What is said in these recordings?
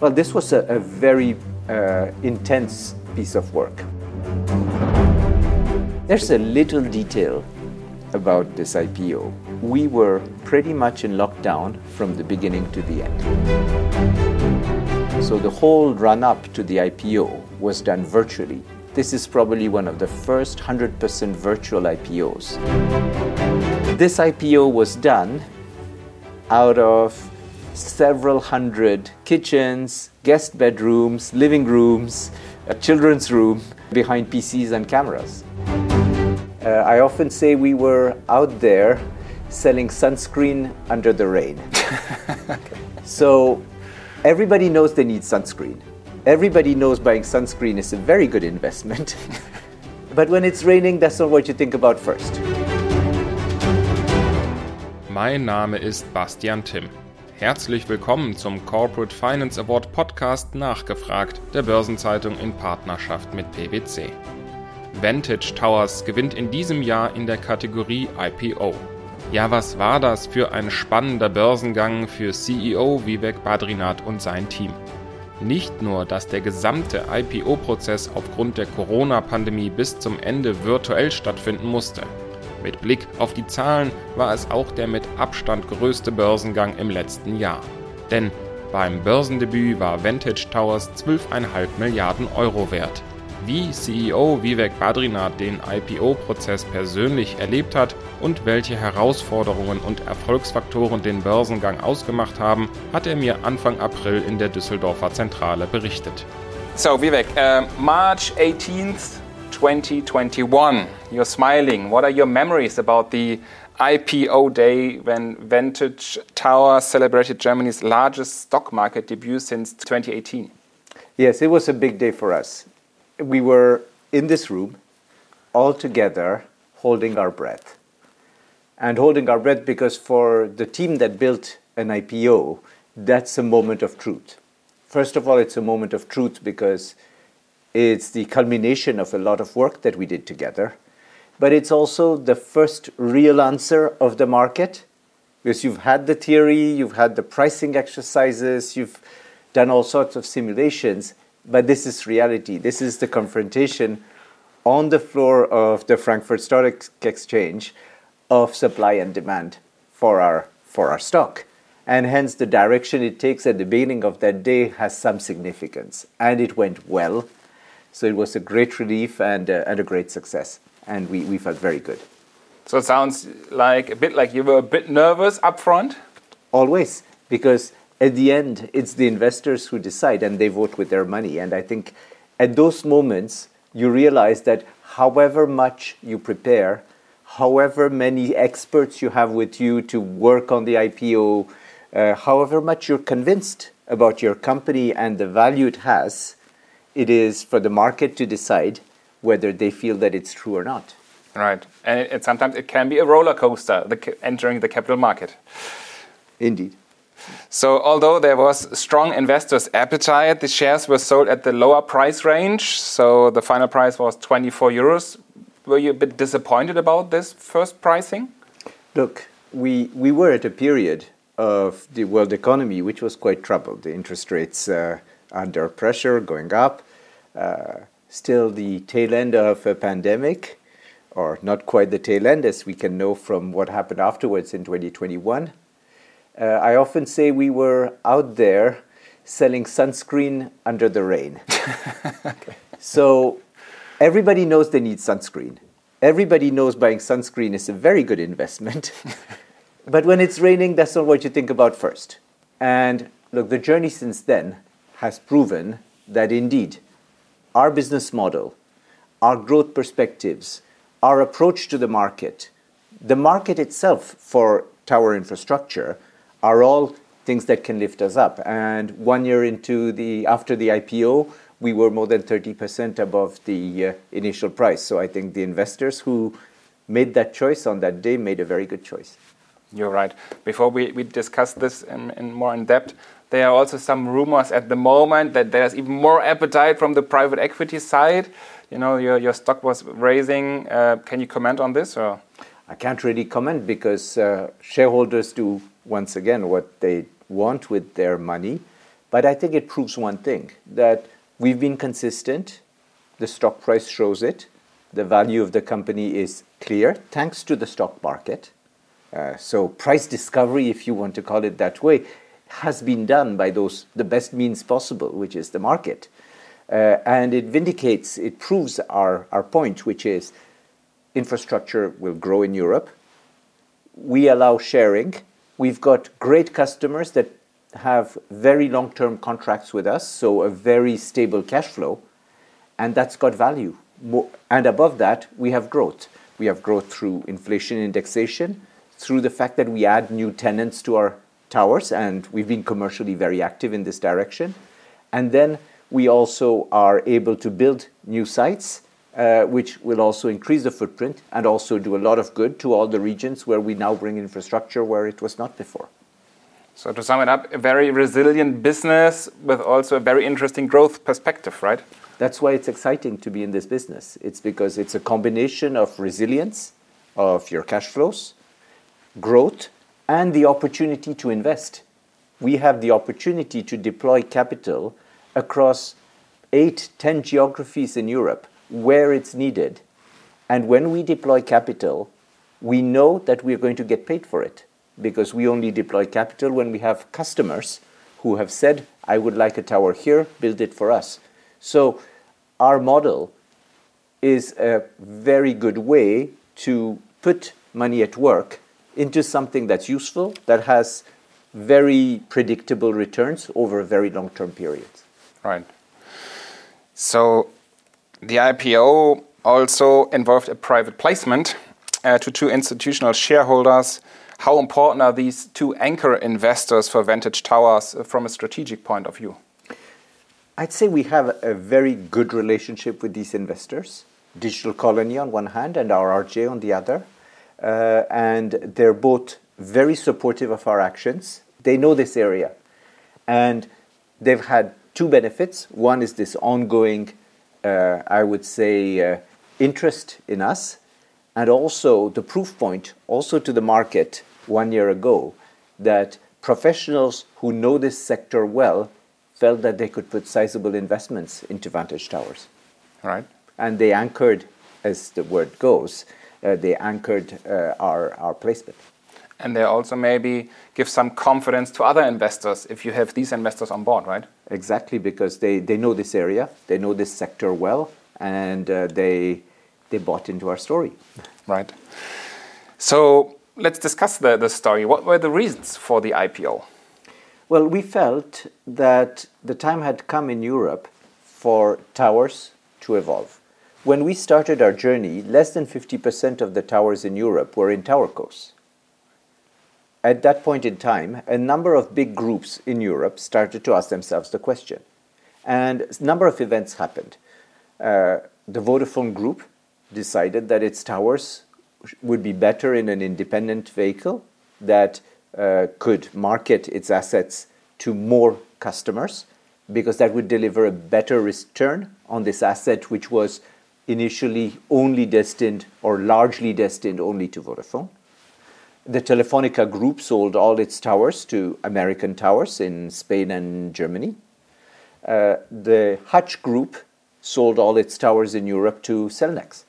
Well, this was a, a very uh, intense piece of work. There's a little detail about this IPO. We were pretty much in lockdown from the beginning to the end. So the whole run up to the IPO was done virtually. This is probably one of the first 100% virtual IPOs. This IPO was done out of several hundred kitchens, guest bedrooms, living rooms, a children's room behind PCs and cameras. Uh, I often say we were out there selling sunscreen under the rain. So everybody knows they need sunscreen. Everybody knows buying sunscreen is a very good investment. but when it's raining, that's not what you think about first. Mein Name ist Bastian Timm. Herzlich willkommen zum Corporate Finance Award Podcast Nachgefragt der Börsenzeitung in Partnerschaft mit PwC. Vantage Towers gewinnt in diesem Jahr in der Kategorie IPO. Ja, was war das für ein spannender Börsengang für CEO Vivek Badrinath und sein Team? Nicht nur, dass der gesamte IPO-Prozess aufgrund der Corona-Pandemie bis zum Ende virtuell stattfinden musste. Mit Blick auf die Zahlen war es auch der mit Abstand größte Börsengang im letzten Jahr. Denn beim Börsendebüt war Vantage Towers 12,5 Milliarden Euro wert. Wie CEO Vivek Badrinath den IPO-Prozess persönlich erlebt hat und welche Herausforderungen und Erfolgsfaktoren den Börsengang ausgemacht haben, hat er mir Anfang April in der Düsseldorfer Zentrale berichtet. So, Vivek, uh, March 18th, 2021. You're smiling. What are your memories about the IPO day when Vantage Tower celebrated Germany's largest stock market debut since 2018? Yes, it was a big day for us. We were in this room, all together, holding our breath. And holding our breath because for the team that built an IPO, that's a moment of truth. First of all, it's a moment of truth because it's the culmination of a lot of work that we did together. But it's also the first real answer of the market because you've had the theory, you've had the pricing exercises, you've done all sorts of simulations, but this is reality. This is the confrontation on the floor of the Frankfurt Stock Exchange of supply and demand for our, for our stock. And hence, the direction it takes at the beginning of that day has some significance. And it went well. So it was a great relief and, uh, and a great success. And we, we felt very good. So it sounds like a bit like you were a bit nervous up front. Always, because at the end, it's the investors who decide and they vote with their money. And I think at those moments, you realize that however much you prepare, however many experts you have with you to work on the IPO, uh, however much you're convinced about your company and the value it has, it is for the market to decide whether they feel that it's true or not. Right, and it, sometimes it can be a roller coaster the, entering the capital market. Indeed. So, although there was strong investors' appetite, the shares were sold at the lower price range. So, the final price was 24 euros. Were you a bit disappointed about this first pricing? Look, we, we were at a period of the world economy which was quite troubled. The interest rates uh, under pressure, going up. Uh, still the tail end of a pandemic, or not quite the tail end, as we can know from what happened afterwards in 2021. Uh, I often say we were out there selling sunscreen under the rain. okay. So everybody knows they need sunscreen. Everybody knows buying sunscreen is a very good investment. but when it's raining, that's not what you think about first. And look, the journey since then has proven that indeed our business model, our growth perspectives, our approach to the market, the market itself for tower infrastructure are all things that can lift us up. And one year into the after the IPO, we were more than 30% above the uh, initial price. So I think the investors who made that choice on that day made a very good choice. You're right. Before we, we discuss this in, in more in depth, there are also some rumors at the moment that there's even more appetite from the private equity side. You know, your, your stock was raising. Uh, can you comment on this? Or? I can't really comment because uh, shareholders do, once again, what they want with their money. But I think it proves one thing that we've been consistent, the stock price shows it, the value of the company is clear thanks to the stock market. Uh, so, price discovery, if you want to call it that way, has been done by those the best means possible, which is the market. Uh, and it vindicates, it proves our, our point, which is infrastructure will grow in Europe. We allow sharing. We've got great customers that have very long term contracts with us, so a very stable cash flow, and that's got value. And above that, we have growth. We have growth through inflation indexation, through the fact that we add new tenants to our towers, and we've been commercially very active in this direction. And then we also are able to build new sites, uh, which will also increase the footprint and also do a lot of good to all the regions where we now bring infrastructure where it was not before. So, to sum it up, a very resilient business with also a very interesting growth perspective, right? That's why it's exciting to be in this business. It's because it's a combination of resilience of your cash flows, growth, and the opportunity to invest. We have the opportunity to deploy capital across eight, ten geographies in Europe where it's needed. And when we deploy capital, we know that we're going to get paid for it because we only deploy capital when we have customers who have said, I would like a tower here, build it for us. So our model is a very good way to put money at work into something that's useful, that has very predictable returns over a very long term period. Right. So the IPO also involved a private placement uh, to two institutional shareholders. How important are these two anchor investors for Vantage Towers uh, from a strategic point of view? I'd say we have a very good relationship with these investors. Digital Colony on one hand and RRJ on the other uh, and they're both very supportive of our actions. They know this area, and they've had two benefits. One is this ongoing, uh, I would say, uh, interest in us, and also the proof point, also to the market one year ago, that professionals who know this sector well felt that they could put sizable investments into Vantage Towers. Right. And they anchored, as the word goes, they anchored uh, our, our placement. And they also maybe give some confidence to other investors if you have these investors on board, right? Exactly, because they, they know this area, they know this sector well, and uh, they, they bought into our story. Right. So let's discuss the, the story. What were the reasons for the IPO? Well, we felt that the time had come in Europe for towers to evolve. When we started our journey, less than 50% of the towers in Europe were in towercos. At that point in time, a number of big groups in Europe started to ask themselves the question. And a number of events happened. Uh, the Vodafone Group decided that its towers would be better in an independent vehicle that uh, could market its assets to more customers because that would deliver a better return on this asset, which was initially only destined or largely destined only to Vodafone. The Telefonica group sold all its towers to American Towers in Spain and Germany. Uh, the Hutch group sold all its towers in Europe to Cellnex.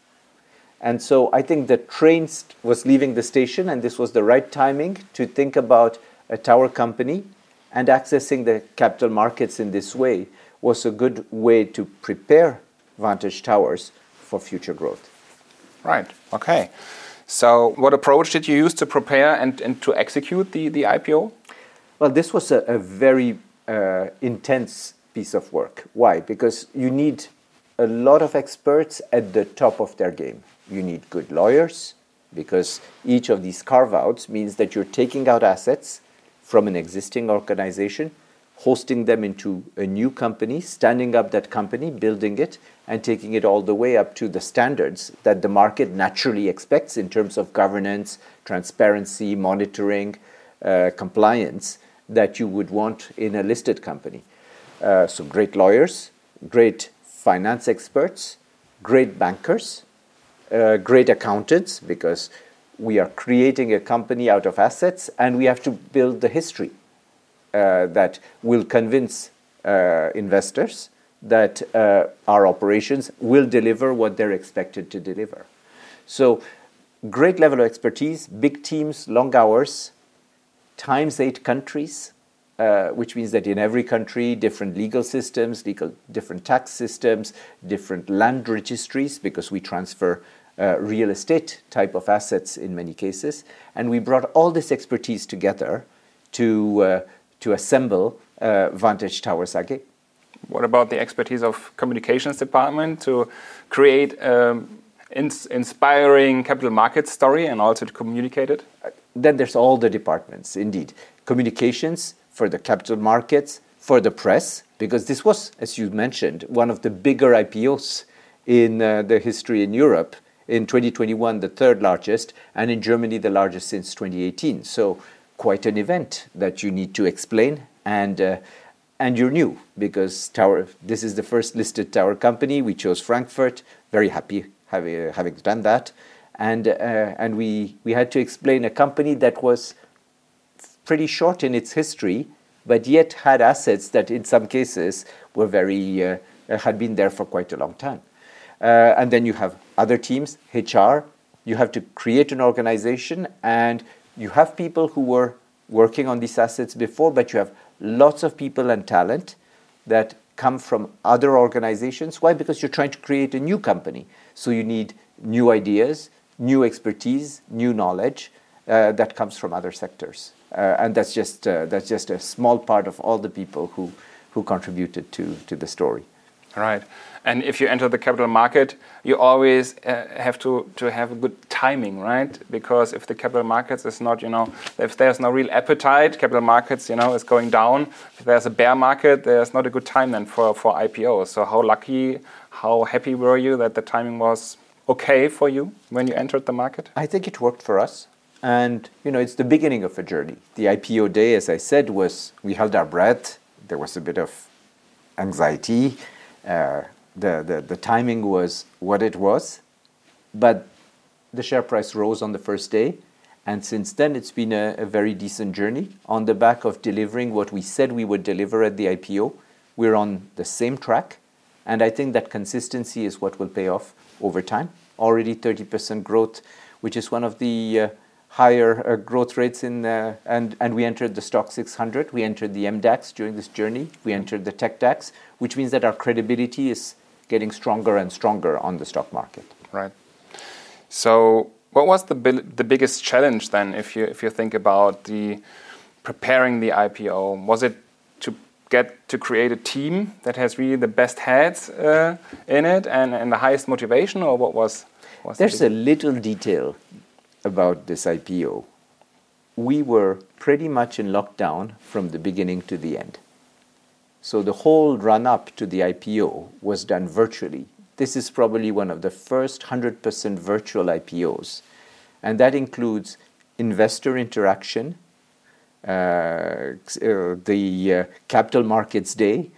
And so I think the train was leaving the station, and this was the right timing to think about a tower company and accessing the capital markets in this way was a good way to prepare Vantage Towers for future growth. Right. Okay. So, what approach did you use to prepare and, and to execute the, the IPO? Well, this was a, a very uh, intense piece of work. Why? Because you need a lot of experts at the top of their game. You need good lawyers, because each of these carve outs means that you're taking out assets from an existing organization hosting them into a new company, standing up that company, building it, and taking it all the way up to the standards that the market naturally expects in terms of governance, transparency, monitoring, uh, compliance that you would want in a listed company. Uh, so, great lawyers, great finance experts, great bankers, uh, great accountants, because we are creating a company out of assets and we have to build the history that will convince uh, investors that uh, our operations will deliver what they're expected to deliver. So, great level of expertise, big teams, long hours, times eight countries, uh, which means that in every country, different legal systems, legal, different tax systems, different land registries, because we transfer uh, real estate type of assets in many cases. And we brought all this expertise together to, uh, to assemble uh, Vantage Towers AG. What about the expertise of communications department to create um, ins inspiring capital market story and also to communicate it? Then there's all the departments, indeed. Communications for the capital markets, for the press, because this was, as you mentioned, one of the bigger IPOs in uh, the history in Europe. In 2021, the third largest, and in Germany, the largest since 2018. So, quite an event that you need to explain and uh, and you're new because tower this is the first listed tower company. We chose frankfurt. Very happy having, having done that. And uh, and we we had to explain a company that was pretty short in its history but yet had assets that in some cases were very uh, had been there for quite a long time. Uh, and then you have other teams hr you have to create an organization and you have people who were working on these assets before but you have lots of people and talent that come from other organizations. Why? Because you're trying to create a new company. So you need new ideas, new expertise, new knowledge uh, that comes from other sectors. Uh, and that's just, uh, that's just a small part of all the people who, who contributed to, to the story. Right. And if you enter the capital market, you always uh, have to, to have a good timing, right? Because if the capital markets is not, you know, if there's no real appetite, capital markets, you know, is going down. If there's a bear market, there's not a good time then for, for IPOs. So how lucky, how happy were you that the timing was okay for you when you entered the market? I think it worked for us. And, you know, it's the beginning of a journey. The IPO day, as I said, was we held our breath. There was a bit of anxiety. Uh, the, the, the timing was what it was, but the share price rose on the first day. And since then, it's been a, a, very decent journey on the back of delivering what we said we would deliver at the IPO. We're on the same track. And I think that consistency is what will pay off over time. Already 30% growth, which is one of the uh, higher uh, growth rates in, uh, and, and we entered the STOXX 600. We entered the MDAX during this journey. We entered the TecDAX, which means that our credibility is getting stronger and stronger on the stock market. Right. So, what was the the biggest challenge then, if you if you think about the preparing the IPO? Was it to get to create a team that has really the best heads uh, in it and, and the highest motivation, or what was? was There's a little detail about this IPO. We were pretty much in lockdown from the beginning to the end. So the whole run up to the IPO was done virtually. This is probably one of the first 100% virtual IPOs. And that includes investor interaction, uh, uh, the uh, capital markets day,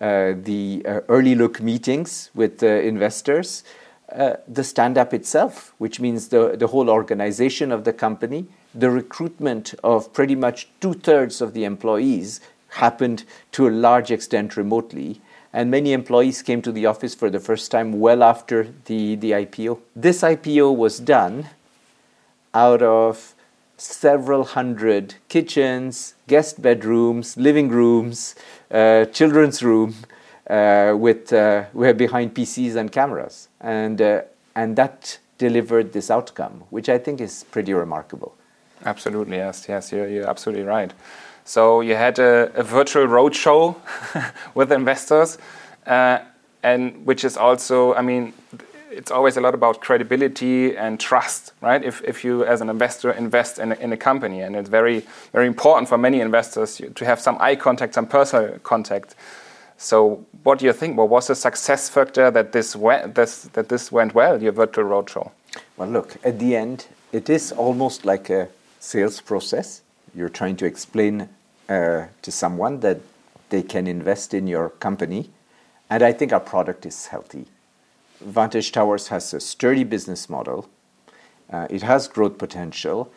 uh, the uh, early look meetings with investors, uh, the stand up itself, which means the, the whole organization of the company, the recruitment of pretty much two thirds of the employees happened to a large extent remotely. And many employees came to the office for the first time well after the, the IPO. This IPO was done out of several hundred kitchens, guest bedrooms, living rooms, uh, children's room, with uh, we're behind PCs and cameras, and uh, and that delivered this outcome, which I think is pretty remarkable. Absolutely, yes, yes, you're, you're absolutely right. So you had a, a virtual roadshow with investors, uh, and which is also, I mean, it's always a lot about credibility and trust, right? If, if you, as an investor, invest in a, in a company, and it's very, very important for many investors to have some eye contact, some personal contact. So, what do you think? What was the success factor that this went, this, that this went well, your virtual roadshow? Well, look, at the end, it is almost like a sales process you're trying to explain uh, to someone that they can invest in your company. And I think our product is healthy. Vantage Towers has a sturdy business model, uh, it has growth potential,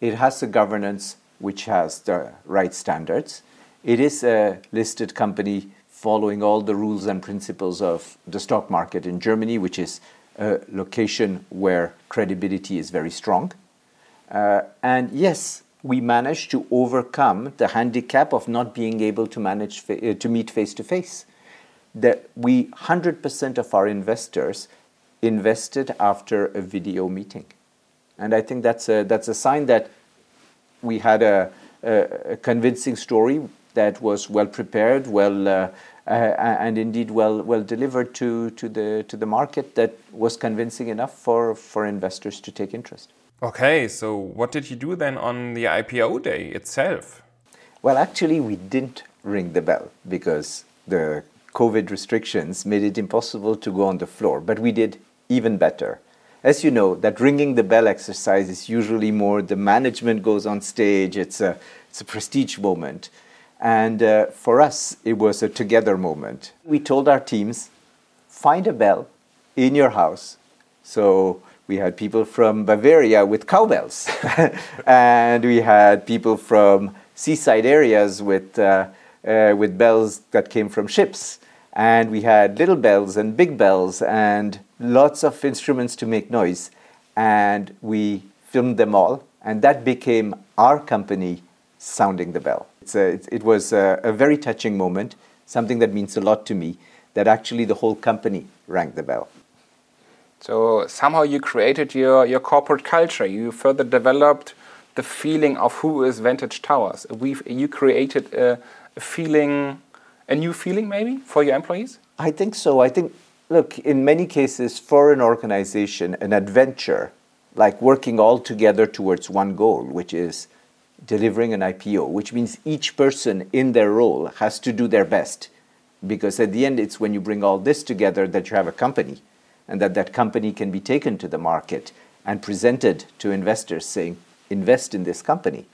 it has a governance which has the right standards, It is a listed company following all the rules and principles of the stock market in Germany, which is a location where credibility is very strong. Uh, and yes, we managed to overcome the handicap of not being able to manage fa- uh, to meet face to face. That we 100% of our investors invested after a video meeting, and I think that's a that's a sign that we had a, a, a convincing story that was well prepared, well. Uh, Uh, and indeed well well delivered to, to the to the market that was convincing enough for, for investors to take interest. Okay, so what did you do then on the IPO day itself? Well, actually, we didn't ring the bell because the COVID restrictions made it impossible to go on the floor. But we did even better. As you know, that ringing the bell exercise is usually more the management goes on stage, it's a, it's a prestige moment. And uh, for us, it was a together moment. We told our teams find a bell in your house. So we had people from Bavaria with cowbells, and we had people from seaside areas with, uh, uh, with bells that came from ships. And we had little bells and big bells and lots of instruments to make noise. And we filmed them all, and that became our company sounding the bell. A, it was a, a very touching moment, something that means a lot to me, that actually the whole company rang the bell. So somehow you created your, your corporate culture. You further developed the feeling of who is Vantage Towers. We've, you created a, a, feeling, a new feeling maybe for your employees? I think so. I think, look, in many cases, for an organization, an adventure, like working all together towards one goal, which is delivering an IPO, which means each person in their role has to do their best. Because at the end, it's when you bring all this together that you have a company and that that company can be taken to the market and presented to investors saying, invest in this company.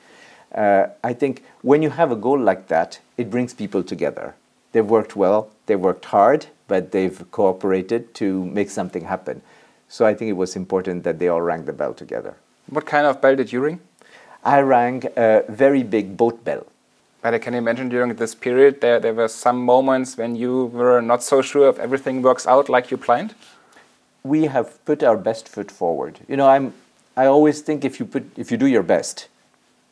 Uh, I think when you have a goal like that, it brings people together. They've worked well, they've worked hard, but they've cooperated to make something happen. So I think it was important that they all rang the bell together. What kind of bell did you ring? I rang a very big boat bell. But I can imagine during this period there, there were some moments when you were not so sure if everything works out like you planned? we have put our best foot forward. You know, I'm, I always think if you, put, if you do your best,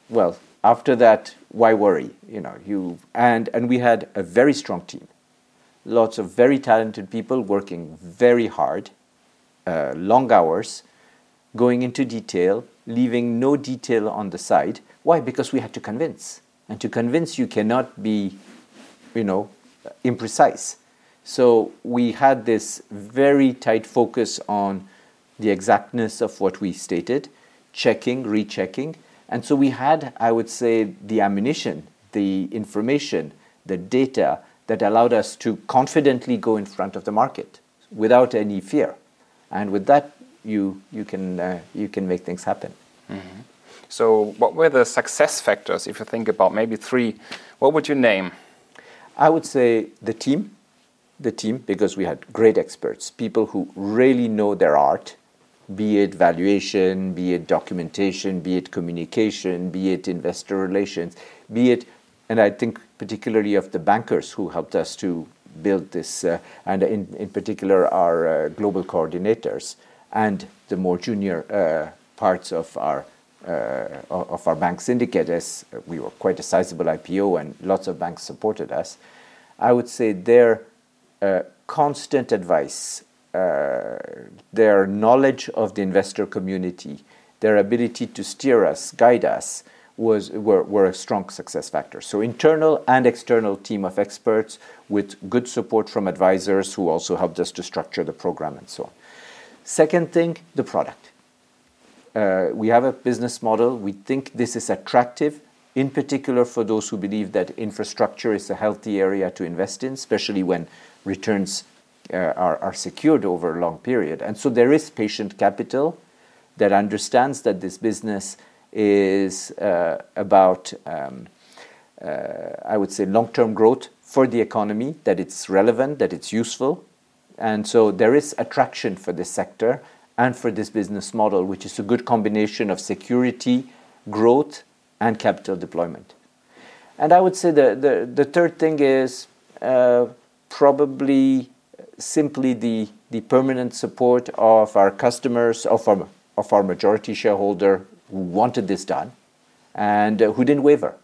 well, after that, why worry? You know, you, and, and we had a very strong team. Lots of very talented people working very hard, uh, long hours, going into detail, leaving no detail on the side. Why? Because we had to convince. And to convince, you cannot be, you know, imprecise. So we had this very tight focus on the exactness of what we stated, checking, rechecking. And so we had, I would say, the ammunition, the information, the data that allowed us to confidently go in front of the market without any fear. And with that, you, you, can, uh, you can make things happen. Mm-hmm. So, what were the success factors, if you think about maybe three? What would you name? I would say the team, the team because we had great experts, people who really know their art, be it valuation, be it documentation, be it communication, be it investor relations, be it, and I think particularly of the bankers who helped us to build this, uh, and in, in particular our uh, global coordinators and the more junior uh, parts of our uh, of our bank syndicate, as we were quite a sizable IPO and lots of banks supported us. I would say their uh, constant advice, uh, their knowledge of the investor community, their ability to steer us, guide us, was, were, were a strong success factor. So, internal and external team of experts with good support from advisors who also helped us to structure the program and so on. Second thing, the product. Uh, we have a business model. We think this is attractive, in particular for those who believe that infrastructure is a healthy area to invest in, especially when returns uh, are, secured over a long period. And so there is patient capital that understands that this business is uh, about, um, I would say, long term growth for the economy, that it's relevant, that it's useful. And so there is attraction for this sector and for this business model, which is a good combination of security, growth, and capital deployment. And I would say the, the, third thing is uh, probably simply the, the permanent support of our customers, of our, of our majority shareholder who wanted this done and uh, who didn't waver,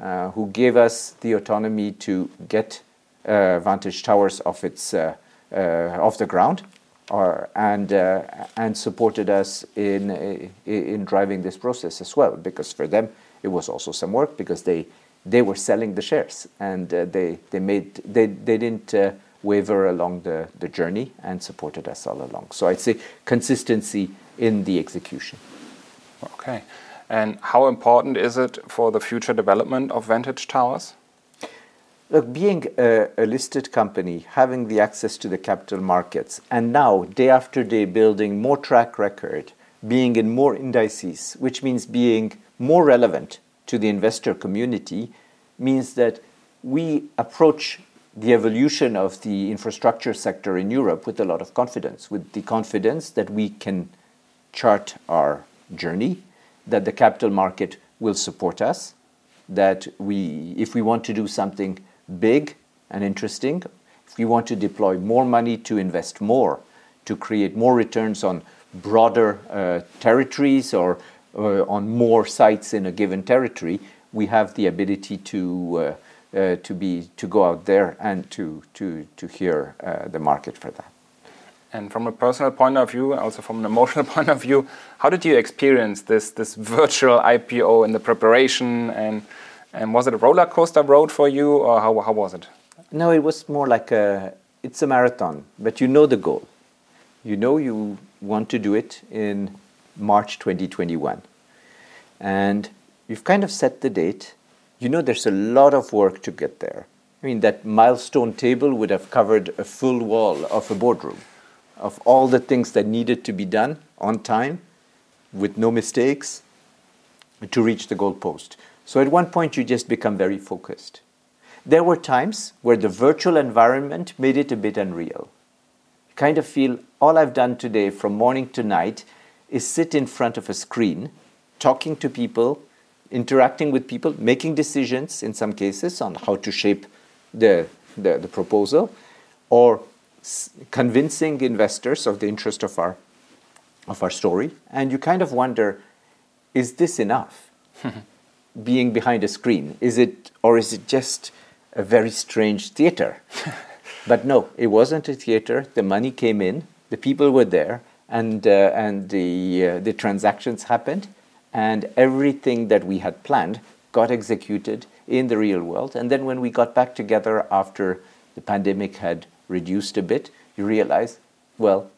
uh, who gave us the autonomy to get Vantage Towers off, its, off the ground or, and, and supported us in, in driving this process as well, because for them it was also some work because they they were selling the shares and uh, they, they, made, they, they didn't uh, waver along the, the journey and supported us all along. So I'd say consistency in the execution. Okay. And how important is it for the future development of Vantage Towers? Look, being a, a, listed company, having the access to the capital markets, and now day after day building more track record, being in more indices, which means being more relevant to the investor community means that we approach the evolution of the infrastructure sector in Europe with a lot of confidence, with the confidence that we can chart our journey, that the capital market will support us, that we, if we want to do something big and interesting, if we want to deploy more money to invest more, to create more returns on broader uh, territories or uh, on more sites in a given territory, we have the ability to uh, uh, to be to go out there and to to to hear the market for that. And from a personal point of view, also from an emotional point of view, how did you experience this this virtual IPO in the preparation and and was it a roller coaster road for you or how how was it? No, it was more like a it's a marathon, but you know the goal. You know you want to do it in March 2021. And you've kind of set the date. You know there's a lot of work to get there. I mean, that milestone table would have covered a full wall of a boardroom of all the things that needed to be done on time with no mistakes to reach the goalpost. So at one point, you just become very focused. There were times where the virtual environment made it a bit unreal. You kind of feel all I've done today from morning to night is sit in front of a screen, talking to people, interacting with people, making decisions in some cases on how to shape the, the, the proposal, or convincing investors of the interest of our, of our story. And you kind of wonder is this enough? Being behind a screen, is it, or is it just a very strange theater? but no, it wasn't a theater. The money came in, the people were there, and, uh, and the, uh, the transactions happened, and everything that we had planned got executed in the real world. And then when we got back together after the pandemic had reduced a bit, you realize, well,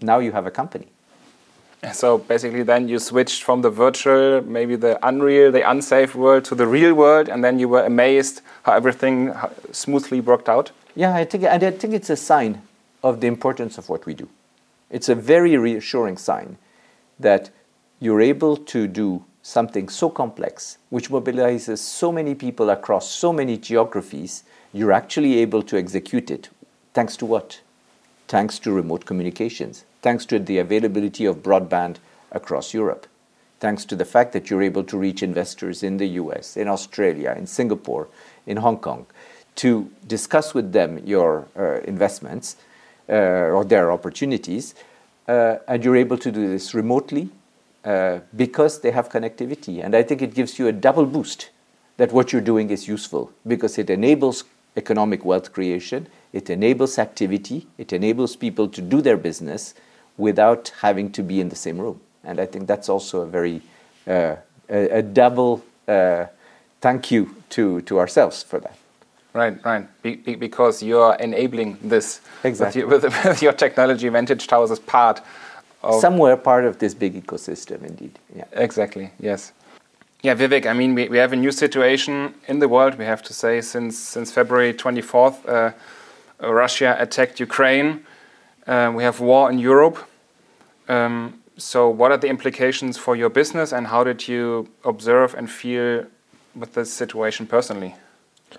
now you have a company. So basically, then you switched from the virtual, maybe the unreal, the unsafe world to the real world, and then you were amazed how everything smoothly worked out. Yeah, I think, I think it's a sign of the importance of what we do. It's a very reassuring sign that you're able to do something so complex, which mobilizes so many people across so many geographies, you're actually able to execute it. Thanks to what? Thanks to remote communications, thanks to the availability of broadband across Europe, thanks to the fact that you're able to reach investors in the US, in Australia, in Singapore, in Hong Kong, to discuss with them your uh, investments uh, or their opportunities, uh, and you're able to do this remotely uh, because they have connectivity. And I think it gives you a double boost that what you're doing is useful because it enables economic wealth creation, it enables activity, it enables people to do their business without having to be in the same room. And I think that's also a very uh, a, a, double uh, thank you to, to ourselves for that. Right, right. Be, be, because you're enabling this exactly. with, your, with, your technology. Vantage Towers is part of somewhere part of this big ecosystem, indeed. Yeah. Exactly. Yes. Yeah, Vivek. I mean, we, we have a new situation in the world. We have to say since since February 24th, uh, Russia attacked Ukraine. Uh, we have war in Europe. Um, so, what are the implications for your business, and how did you observe and feel with this situation personally?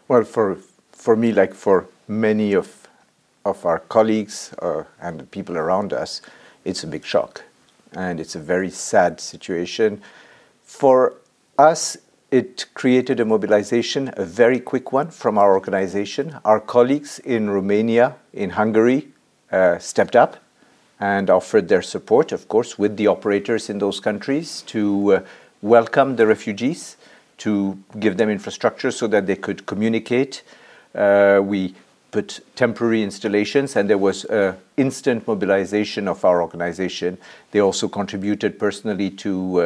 Well, for for me, like for many of of our colleagues uh, and the people around us, it's a big shock, and it's a very sad situation. For us, it created a mobilization, a very quick one from our organization. Our colleagues in Romania, in Hungary, stepped up and offered their support, of course, with the operators in those countries to uh, welcome the refugees, to give them infrastructure so that they could communicate. Uh, we put temporary installations, and there was uh, instant mobilization of our organization. They also contributed personally to,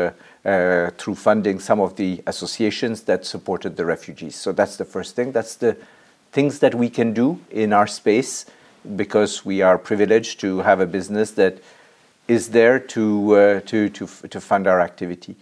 uh, uh, through funding, some of the associations that supported the refugees. So that's the first thing. That's the things that we can do in our space because we are privileged to have a business that is there to, uh, to, to, to fund our activity.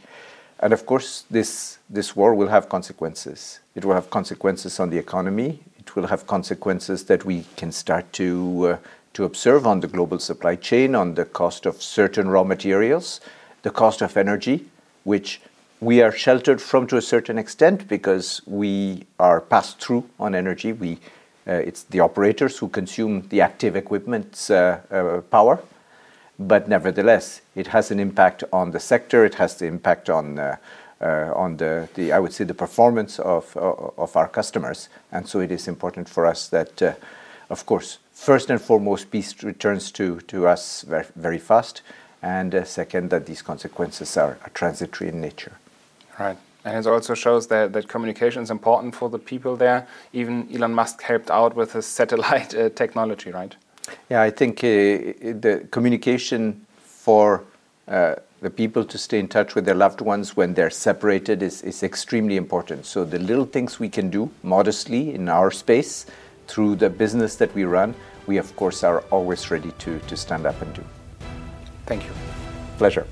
And of course, this, this war will have consequences. It will have consequences on the economy. It will have consequences that we can start to, uh, to observe on the global supply chain, on the cost of certain raw materials, the cost of energy, which we are sheltered from to a certain extent because we are passed through on energy. We Uh, it's the operators who consume the active equipment's uh, uh, power, but nevertheless, it has an impact on the sector. It has the impact on uh, uh, on the, I would say the performance of of our customers, and so it is important for us that, of course, first and foremost, peace returns to to us very, fast, and second that these consequences are, are transitory in nature. Right. And it also shows that, that communication is important for the people there. Even Elon Musk helped out with his satellite uh, technology, right? Yeah, I think uh, the communication for uh, the people to stay in touch with their loved ones when they're separated is, is extremely important. So the little things we can do modestly in our space through the business that we run, we of course are always ready to, to stand up and do. Thank you. Pleasure.